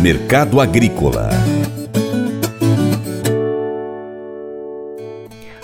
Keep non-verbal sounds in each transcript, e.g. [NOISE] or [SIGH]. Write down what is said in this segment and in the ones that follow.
Mercado Agrícola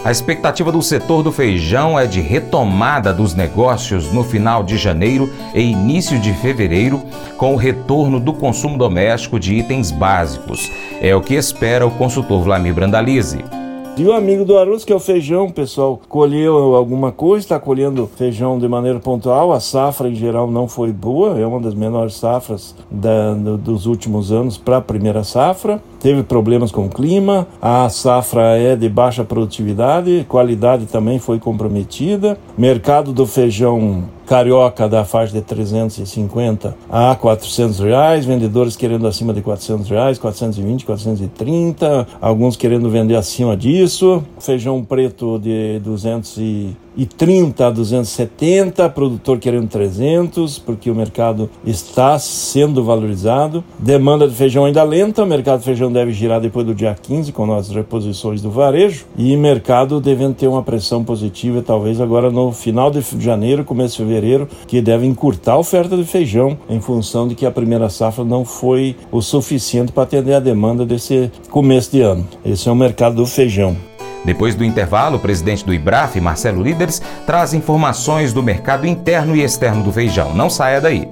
A expectativa do setor do feijão é de retomada dos negócios no final de janeiro e início de fevereiro, com o retorno do consumo doméstico de itens básicos. É o que espera o consultor Vlamir Brandalize. E o amigo do Arroz, que é o feijão, pessoal, colheu alguma coisa, está colhendo feijão de maneira pontual. A safra em geral não foi boa, é uma das menores safras da, dos últimos anos para a primeira safra. Teve problemas com o clima, a safra é de baixa produtividade, qualidade também foi comprometida. Mercado do feijão carioca da faixa de 350 a 400 reais, vendedores querendo acima de 400 reais, 420, 430, alguns querendo vender acima disso, feijão preto de 200 e e 30 a 270, produtor querendo 300, porque o mercado está sendo valorizado. Demanda de feijão ainda lenta, o mercado de feijão deve girar depois do dia 15 com as reposições do varejo e mercado devendo ter uma pressão positiva talvez agora no final de janeiro, começo de fevereiro, que deve encurtar a oferta de feijão em função de que a primeira safra não foi o suficiente para atender a demanda desse começo de ano. Esse é o mercado do feijão. Depois do intervalo, o presidente do IBRAF, Marcelo Líderes, traz informações do mercado interno e externo do feijão. Não saia daí.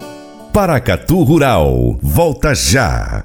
Paracatu Rural, volta já.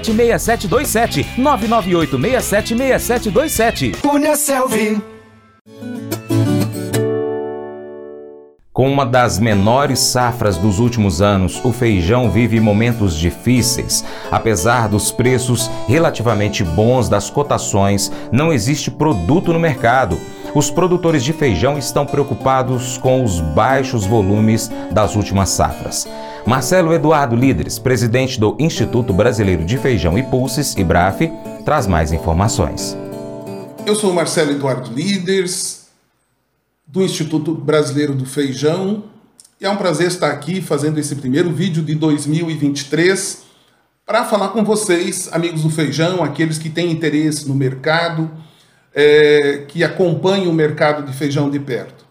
6727 998 676727. Cunha Selvi. Com uma das menores safras dos últimos anos, o feijão vive momentos difíceis. Apesar dos preços relativamente bons das cotações, não existe produto no mercado. Os produtores de feijão estão preocupados com os baixos volumes das últimas safras. Marcelo Eduardo Líderes, presidente do Instituto Brasileiro de Feijão e Pulses, IBRAF, traz mais informações. Eu sou Marcelo Eduardo Líderes, do Instituto Brasileiro do Feijão, e é um prazer estar aqui fazendo esse primeiro vídeo de 2023 para falar com vocês, amigos do feijão, aqueles que têm interesse no mercado, é, que acompanham o mercado de feijão de perto.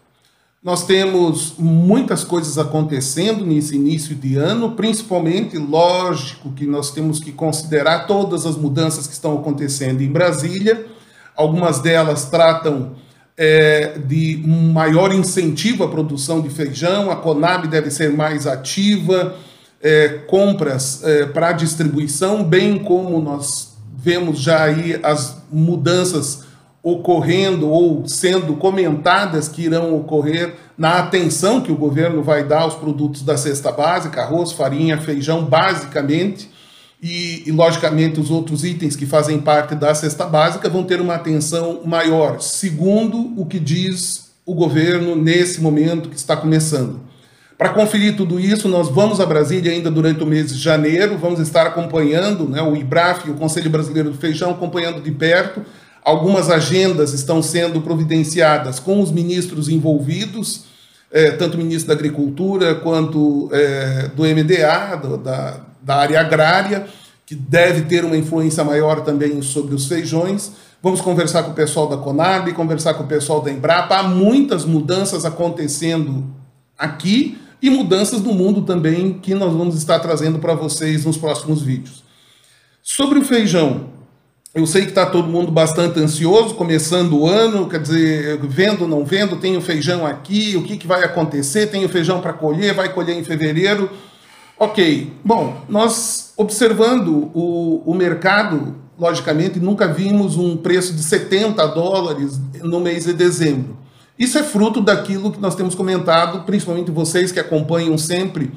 Nós temos muitas coisas acontecendo nesse início de ano, principalmente, lógico, que nós temos que considerar todas as mudanças que estão acontecendo em Brasília. Algumas delas tratam é, de um maior incentivo à produção de feijão, a Conab deve ser mais ativa, é, compras é, para distribuição, bem como nós vemos já aí as mudanças ocorrendo ou sendo comentadas que irão ocorrer na atenção que o governo vai dar aos produtos da cesta básica, arroz, farinha, feijão, basicamente, e, e, logicamente os outros itens que fazem parte da cesta básica vão ter uma atenção maior, segundo o que diz o governo nesse momento que está começando. Para conferir tudo isso, nós vamos a Brasília ainda durante o mês de janeiro, vamos estar acompanhando né, o IBRAF, o Conselho Brasileiro do Feijão, acompanhando de perto Algumas agendas estão sendo providenciadas com os ministros envolvidos, é, tanto o ministro da Agricultura quanto é, do MDA, do, da, da área agrária, que deve ter uma influência maior também sobre os feijões. Vamos conversar com o pessoal da Conab, conversar com o pessoal da Embrapa. Há muitas mudanças acontecendo aqui e mudanças no mundo também que nós vamos estar trazendo para vocês nos próximos vídeos. Sobre o feijão, eu sei que está todo mundo bastante ansioso, começando o ano, quer dizer, vendo, não vendo, tem o feijão aqui, o que, que vai acontecer, tem o feijão para colher, vai colher em fevereiro. Ok, bom, nós observando o, o mercado, logicamente, nunca vimos um preço de 70 dólares no mês de dezembro. Isso é fruto daquilo que nós temos comentado, principalmente vocês que acompanham sempre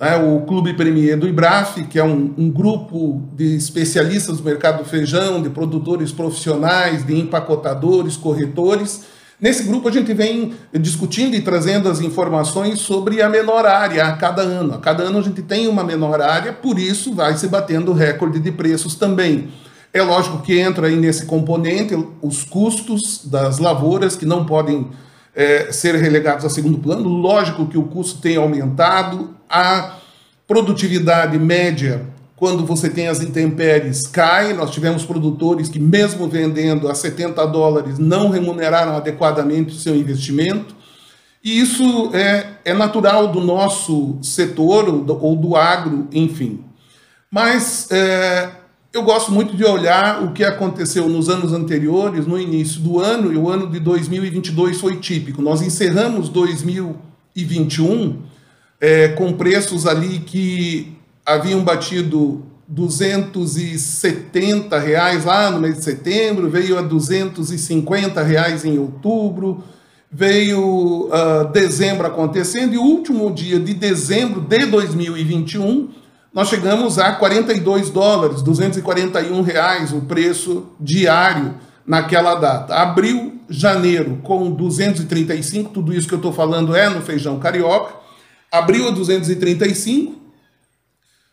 né, o Clube Premier do IBRAF, que é um, um, grupo de especialistas do mercado do feijão, de produtores profissionais, de empacotadores, corretores, Nesse grupo a gente vem discutindo e trazendo as informações sobre a menor área a cada ano. A cada ano a gente tem uma menor área, por isso vai se batendo recorde de preços também. É lógico que entra aí nesse componente os custos das lavouras que não podem é, ser relegados a segundo plano. Lógico que o custo tem aumentado, a produtividade média, quando você tem as intempéries, cai. Nós tivemos produtores que, mesmo vendendo a 70 dólares, não remuneraram adequadamente o seu investimento. E isso é, é natural do nosso setor ou do, ou do agro, enfim. Mas é, eu gosto muito de olhar o que aconteceu nos anos anteriores, no início do ano, e o ano de 2022 foi típico. Nós encerramos 2021 é, com preços ali que haviam batido 270 reais lá no mês de setembro, veio a 250 reais em outubro, veio uh, dezembro acontecendo, e o último dia de dezembro de 2021 nós chegamos a 42 dólares, 241 reais o preço diário naquela data. Abril, janeiro com 235, tudo isso que eu estou falando é no feijão carioca. Abril a 235,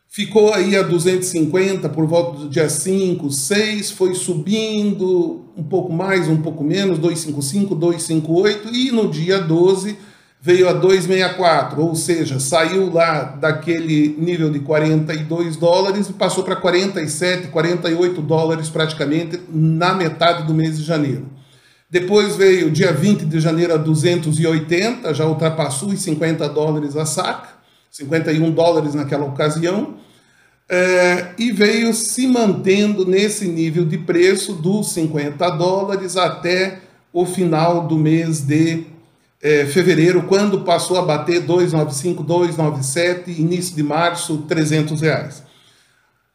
ficou aí a 250 por volta do dia 5, 6, foi subindo um pouco mais, um pouco menos, 255, 258 e no dia 12 veio a 264, ou seja, saiu lá daquele nível de 42 dólares e passou para 47, 48 dólares praticamente na metade do mês de janeiro. Depois veio dia 20 de janeiro a 280, já ultrapassou os 50 dólares a saca, 51 dólares naquela ocasião, é, e veio se mantendo nesse nível de preço dos 50 dólares até o final do mês de é, fevereiro, quando passou a bater 295, 297, início de março, 300 reais.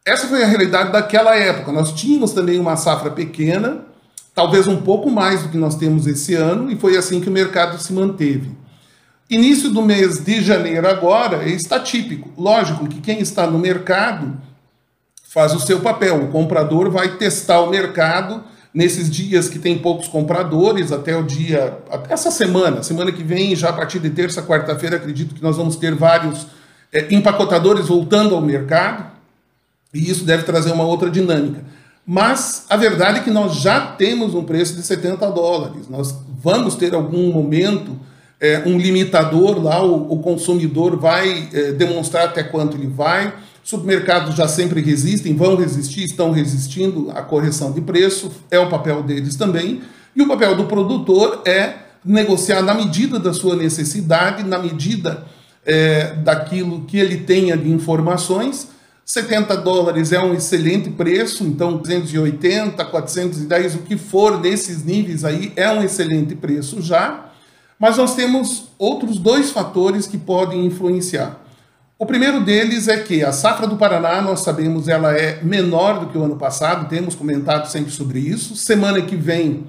Essa foi a realidade daquela época. Nós tínhamos também uma safra pequena, talvez um pouco mais do que nós temos esse ano, e foi assim que o mercado se manteve. Início do mês de janeiro agora está típico. Lógico que quem está no mercado faz o seu papel. O comprador vai testar o mercado nesses dias que tem poucos compradores, até o dia, até essa semana, semana que vem, já a partir de terça, quarta-feira, acredito que nós vamos ter vários é, empacotadores voltando ao mercado, e isso deve trazer uma outra dinâmica. Mas a verdade é que nós já temos um preço de 70 dólares, nós vamos ter algum momento é, um limitador lá, o, o consumidor vai é, demonstrar até quanto ele vai. Supermercados já sempre resistem, vão resistir, estão resistindo à correção de preço, é o papel deles também. E o papel do produtor é negociar na medida da sua necessidade, na medida é, daquilo que ele tenha de informações. 70 dólares é um excelente preço, então 280, 410, o que for nesses níveis aí é um excelente preço já. Mas nós temos outros dois fatores que podem influenciar. O primeiro deles é que a safra do Paraná, nós sabemos, ela é menor do que o ano passado, temos comentado sempre sobre isso. Semana que vem,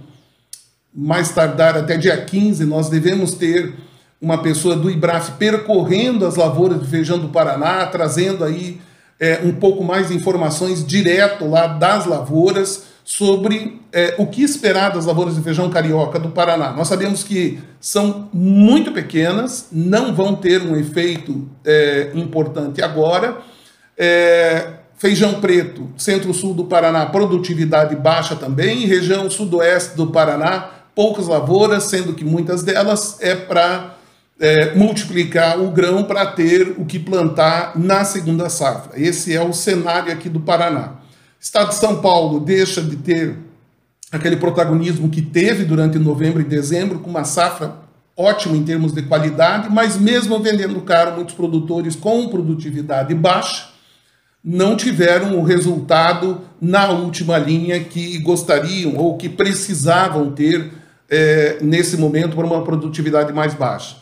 mais tardar até dia 15, nós devemos ter uma pessoa do IBRAF percorrendo as lavouras de feijão do Paraná, trazendo aí é, um pouco mais de informações direto lá das lavouras sobre é, o que esperar das lavouras de feijão carioca do Paraná. Nós sabemos que são muito pequenas, não vão ter um efeito é, importante agora. É, feijão preto, centro-sul do Paraná, produtividade baixa também. Região sudoeste do Paraná, poucas lavouras, sendo que muitas delas é para é, multiplicar o grão para ter o que plantar na segunda safra. Esse é o cenário aqui do Paraná. Estado de São Paulo deixa de ter aquele protagonismo que teve durante novembro e dezembro, com uma safra ótima em termos de qualidade, mas mesmo vendendo caro, muitos produtores com produtividade baixa não tiveram o resultado na última linha que gostariam ou que precisavam ter é, nesse momento para uma produtividade mais baixa.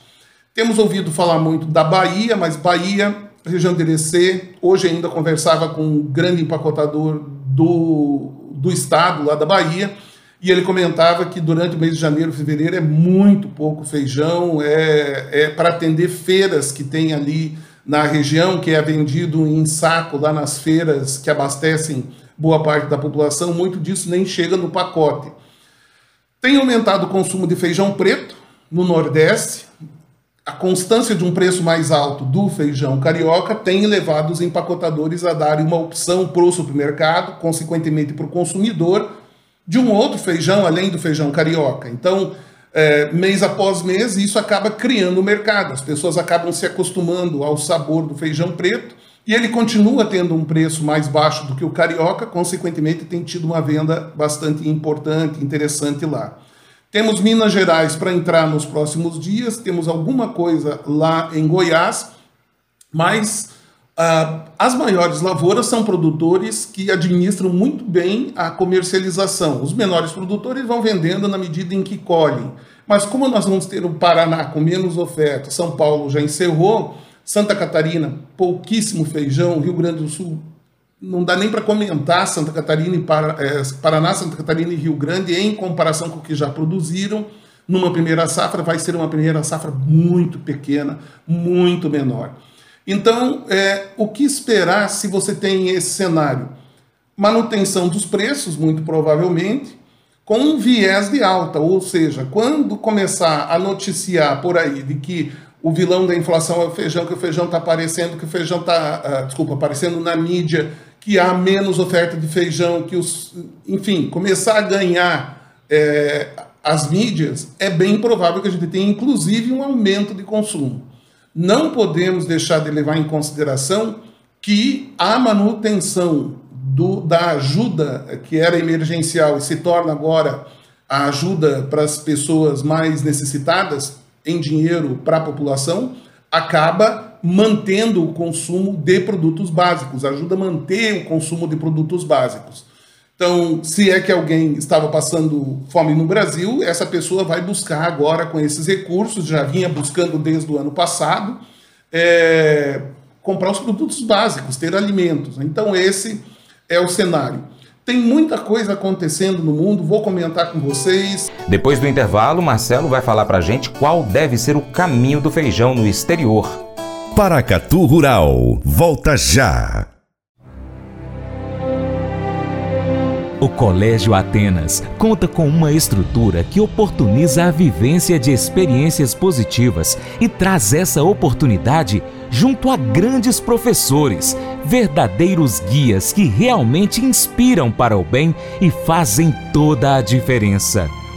Temos ouvido falar muito da Bahia, mas Bahia região de Irecê. Hoje ainda conversava com um grande empacotador do, do estado, lá da Bahia, e ele comentava que durante o mês de janeiro, fevereiro, é muito pouco feijão, é, é para atender feiras que tem ali na região, que é vendido em saco lá nas feiras que abastecem boa parte da população, muito disso nem chega no pacote. Tem aumentado o consumo de feijão preto no Nordeste. A constância de um preço mais alto do feijão carioca tem levado os empacotadores a darem uma opção para o supermercado, consequentemente para o consumidor, de um outro feijão além do feijão carioca. Então, é, mês após mês, isso acaba criando o mercado. As pessoas acabam se acostumando ao sabor do feijão preto e ele continua tendo um preço mais baixo do que o carioca, consequentemente tem tido uma venda bastante importante, interessante lá. Temos Minas Gerais para entrar nos próximos dias, temos alguma coisa lá em Goiás, mas uh, as maiores lavouras são produtores que administram muito bem a comercialização. Os menores produtores vão vendendo na medida em que colhem. Mas como nós vamos ter o Paraná com menos oferta, São Paulo já encerrou, Santa Catarina, pouquíssimo feijão, Rio Grande do Sul, não dá nem para comentar Santa Catarina e é, Paraná, Santa Catarina e Rio Grande em comparação com o que já produziram. Numa primeira safra, vai ser uma primeira safra muito pequena, muito menor. Então, é, o que esperar se você tem esse cenário? Manutenção dos preços, muito provavelmente, com um viés de alta, ou seja, quando começar a noticiar por aí de que o vilão da inflação é o feijão, que o feijão está aparecendo, que o feijão está, uh, desculpa, aparecendo na mídia, que há menos oferta de feijão, que os, enfim, começar a ganhar é, as mídias, é bem provável que a gente tenha, inclusive, um aumento de consumo. Não podemos deixar de levar em consideração que a manutenção do, da ajuda que era emergencial e se torna agora a ajuda para as pessoas mais necessitadas em dinheiro para a população, acaba mantendo o consumo de produtos básicos, ajuda a manter o consumo de produtos básicos. Então, se é que alguém estava passando fome no Brasil, essa pessoa vai buscar agora com esses recursos, já vinha buscando desde o ano passado, é, comprar os produtos básicos, ter alimentos. Então, esse é o cenário. Tem muita coisa acontecendo no mundo, vou comentar com vocês. Depois do intervalo, Marcelo vai falar pra gente qual deve ser o caminho do feijão no exterior. Paracatu Rural, volta já. O Colégio Atenas conta com uma estrutura que oportuniza a vivência de experiências positivas e traz essa oportunidade junto a grandes professores, verdadeiros guias que realmente inspiram para o bem e fazem toda a diferença.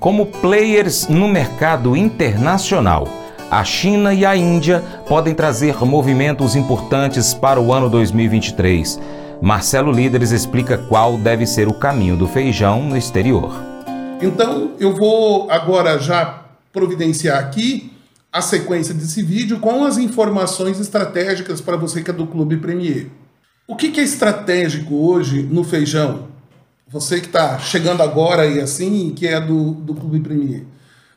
Como players no mercado internacional, a China e a Índia podem trazer movimentos importantes para o ano 2023. Marcelo Líderes explica qual deve ser o caminho do feijão no exterior. Então, eu vou agora já providenciar aqui a sequência desse vídeo com as informações estratégicas para você que é do Clube Premier. O que é estratégico hoje no feijão? Você que está chegando agora e assim, que é do, do Clube Premier.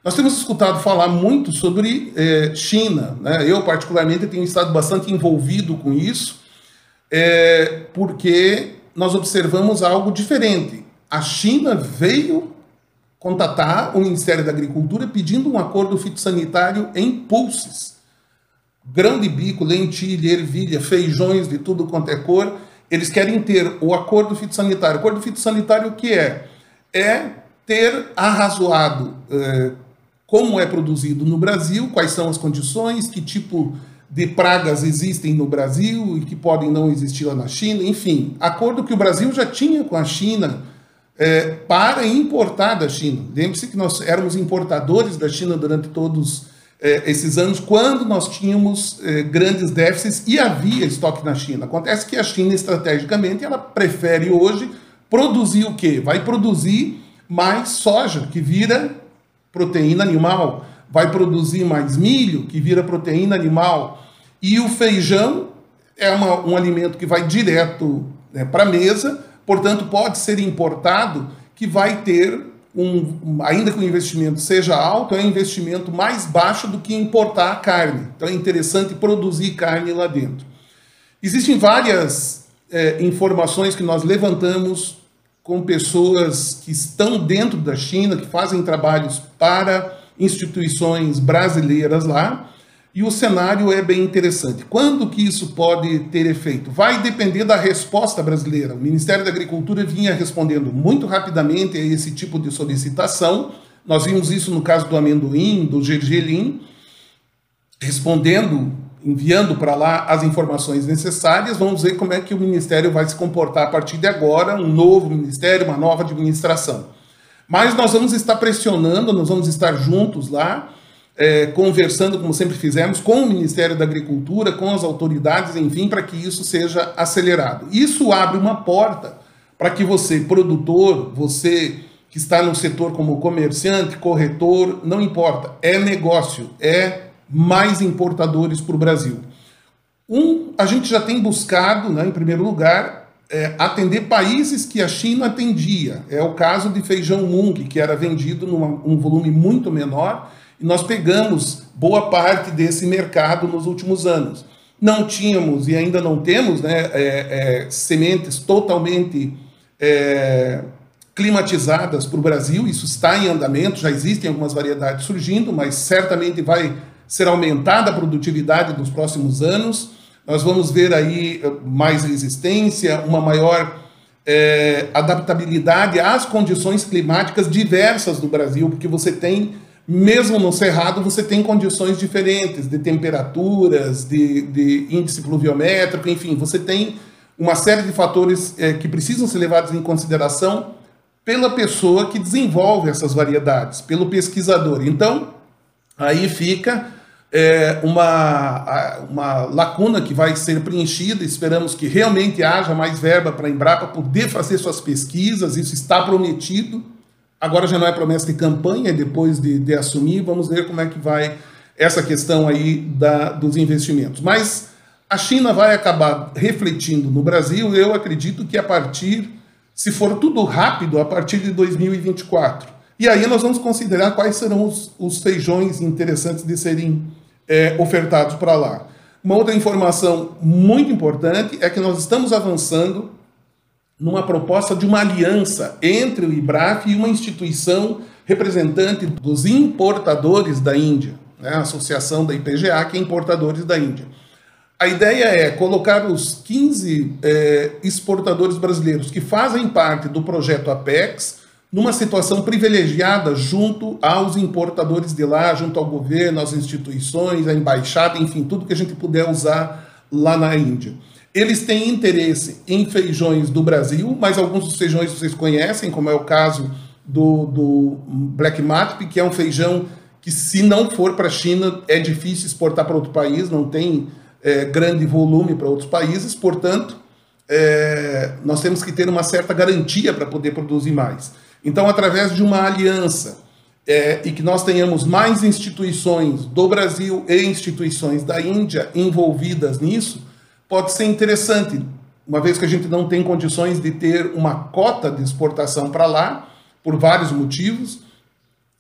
Nós temos escutado falar muito sobre é, China. Né? Eu, particularmente, tenho estado bastante envolvido com isso, é, porque nós observamos algo diferente. A China veio contatar o Ministério da Agricultura pedindo um acordo fitossanitário em pulses. Grão de bico, lentilha, ervilha, feijões de tudo quanto é cor, eles querem ter o acordo fitossanitário. O acordo fitossanitário o que é? É ter arrazoado é, como é produzido no Brasil, quais são as condições, que tipo de pragas existem no Brasil e que podem não existir lá na China, enfim, acordo que o Brasil já tinha com a China é, para importar da China. Lembre-se que nós éramos importadores da China durante todos esses anos, quando nós tínhamos é, grandes déficits e havia estoque na China. Acontece que a China, estrategicamente, ela prefere hoje produzir o quê? Vai produzir mais soja, que vira proteína animal, vai produzir mais milho, que vira proteína animal, e o feijão é uma, um alimento que vai direto né, para a mesa, portanto, pode ser importado, que vai ter um, ainda que o investimento seja alto, é um investimento mais baixo do que importar a carne. Então é interessante produzir carne lá dentro. Existem várias é, informações que nós levantamos com pessoas que estão dentro da China, que fazem trabalhos para instituições brasileiras lá, e o cenário é bem interessante. Quando que isso pode ter efeito? Vai depender da resposta brasileira. O Ministério da Agricultura vinha respondendo muito rapidamente a esse tipo de solicitação. Nós vimos isso no caso do amendoim, do gergelim, respondendo, enviando para lá as informações necessárias. Vamos ver como é que o Ministério vai se comportar a partir de agora, um novo Ministério, uma nova administração. Mas nós vamos estar pressionando, nós vamos estar juntos lá, é, conversando, como sempre fizemos, com o Ministério da Agricultura, com as autoridades, enfim, para que isso seja acelerado. Isso abre uma porta para que você, produtor, você que está no setor como comerciante, corretor, não importa, é negócio, é mais importadores para o Brasil. Um, a gente já tem buscado, né, em primeiro lugar, é, atender países que a China atendia. É o caso de feijão mung, que era vendido num um volume muito menor e nós pegamos boa parte desse mercado nos últimos anos. Não tínhamos e ainda não temos né, é, é, sementes totalmente é, climatizadas para o Brasil, isso está em andamento, já existem algumas variedades surgindo, mas certamente vai ser aumentada a produtividade nos próximos anos. Nós vamos ver aí eh, mais resistência, uma maior é, adaptabilidade às condições climáticas diversas do Brasil, porque você tem mesmo no Cerrado, você tem condições diferentes de temperaturas, de, de índice pluviométrico, enfim, você tem uma série de fatores é, que precisam ser levados em consideração pela pessoa que desenvolve essas variedades, pelo pesquisador. Então, aí fica é, uma, uma lacuna que vai ser preenchida. Esperamos que realmente haja mais verba para a Embrapa poder fazer suas pesquisas, isso está prometido. Agora já não é promessa de campanha, depois de, de assumir, vamos ver como é que vai essa questão aí da, dos investimentos. Mas a China vai acabar refletindo no Brasil, eu acredito que a partir, se for tudo rápido, a partir de 2024. E aí nós vamos considerar quais serão os, os feijões interessantes de serem é, ofertados para lá. Uma outra informação muito importante é que nós estamos avançando numa proposta de uma aliança entre o IBRAF e uma instituição representante dos importadores da Índia, né, a associação da IPGA, que é importadores da Índia. A ideia é colocar os 15 é, exportadores brasileiros que fazem parte do projeto APEX numa situação privilegiada junto aos importadores de lá, junto ao governo, às instituições, à embaixada, enfim, tudo que a gente puder usar lá na Índia. Eles têm interesse em feijões do Brasil, mas alguns dos feijões vocês conhecem, como é o caso do, do Black Matip, que é um feijão que, se não for para a China, é difícil exportar para outro país, não tem é, grande volume para outros países, portanto, é, nós temos que ter uma certa garantia para poder produzir mais. Então, através de uma aliança é, e que nós tenhamos mais instituições do Brasil e instituições da Índia envolvidas nisso, pode ser interessante, uma vez que a gente não tem condições de ter uma cota de exportação para lá, por vários motivos.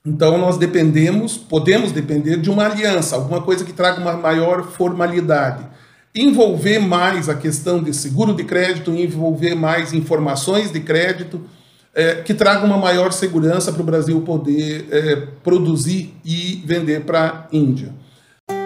Então nós dependemos, podemos depender de uma aliança, alguma coisa que traga uma maior formalidade. Envolver mais a questão de seguro de crédito, envolver mais informações de crédito, é, que traga uma maior segurança para o Brasil poder é, produzir e vender para a Índia.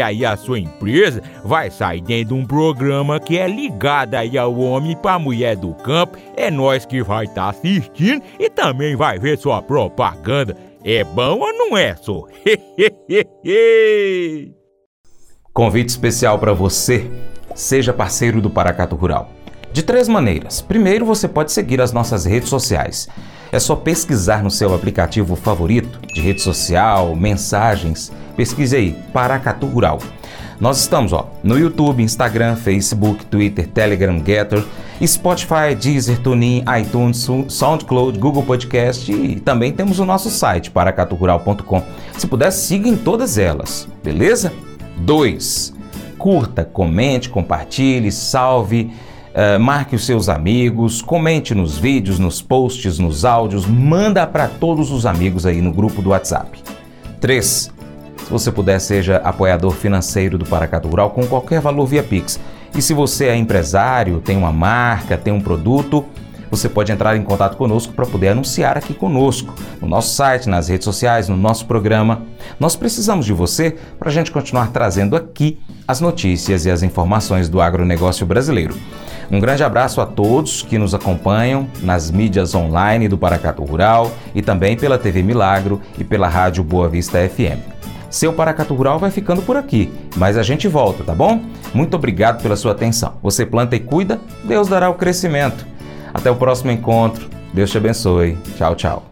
aí a sua empresa vai sair dentro de um programa que é ligado aí ao homem para mulher do campo. É nós que vai estar tá assistindo e também vai ver sua propaganda. É bom ou não é, só? [LAUGHS] Convite especial para você. Seja parceiro do Paracato Rural. De três maneiras. Primeiro, você pode seguir as nossas redes sociais. É só pesquisar no seu aplicativo favorito de rede social, mensagens. Pesquise aí, Paracatu Rural. Nós estamos ó, no YouTube, Instagram, Facebook, Twitter, Telegram, Getter, Spotify, Deezer, TuneIn, iTunes, SoundCloud, Google Podcast e também temos o nosso site, paracaturural.com. Se puder, siga em todas elas, beleza? 2. Curta, comente, compartilhe, salve, uh, marque os seus amigos, comente nos vídeos, nos posts, nos áudios, manda para todos os amigos aí no grupo do WhatsApp. 3 se você puder, seja apoiador financeiro do Paracatu Rural com qualquer valor via Pix. E se você é empresário, tem uma marca, tem um produto, você pode entrar em contato conosco para poder anunciar aqui conosco, no nosso site, nas redes sociais, no nosso programa. Nós precisamos de você para a gente continuar trazendo aqui as notícias e as informações do agronegócio brasileiro. Um grande abraço a todos que nos acompanham nas mídias online do Paracatu Rural e também pela TV Milagro e pela Rádio Boa Vista FM. Seu Paracatu Rural vai ficando por aqui, mas a gente volta, tá bom? Muito obrigado pela sua atenção. Você planta e cuida, Deus dará o crescimento. Até o próximo encontro. Deus te abençoe. Tchau, tchau.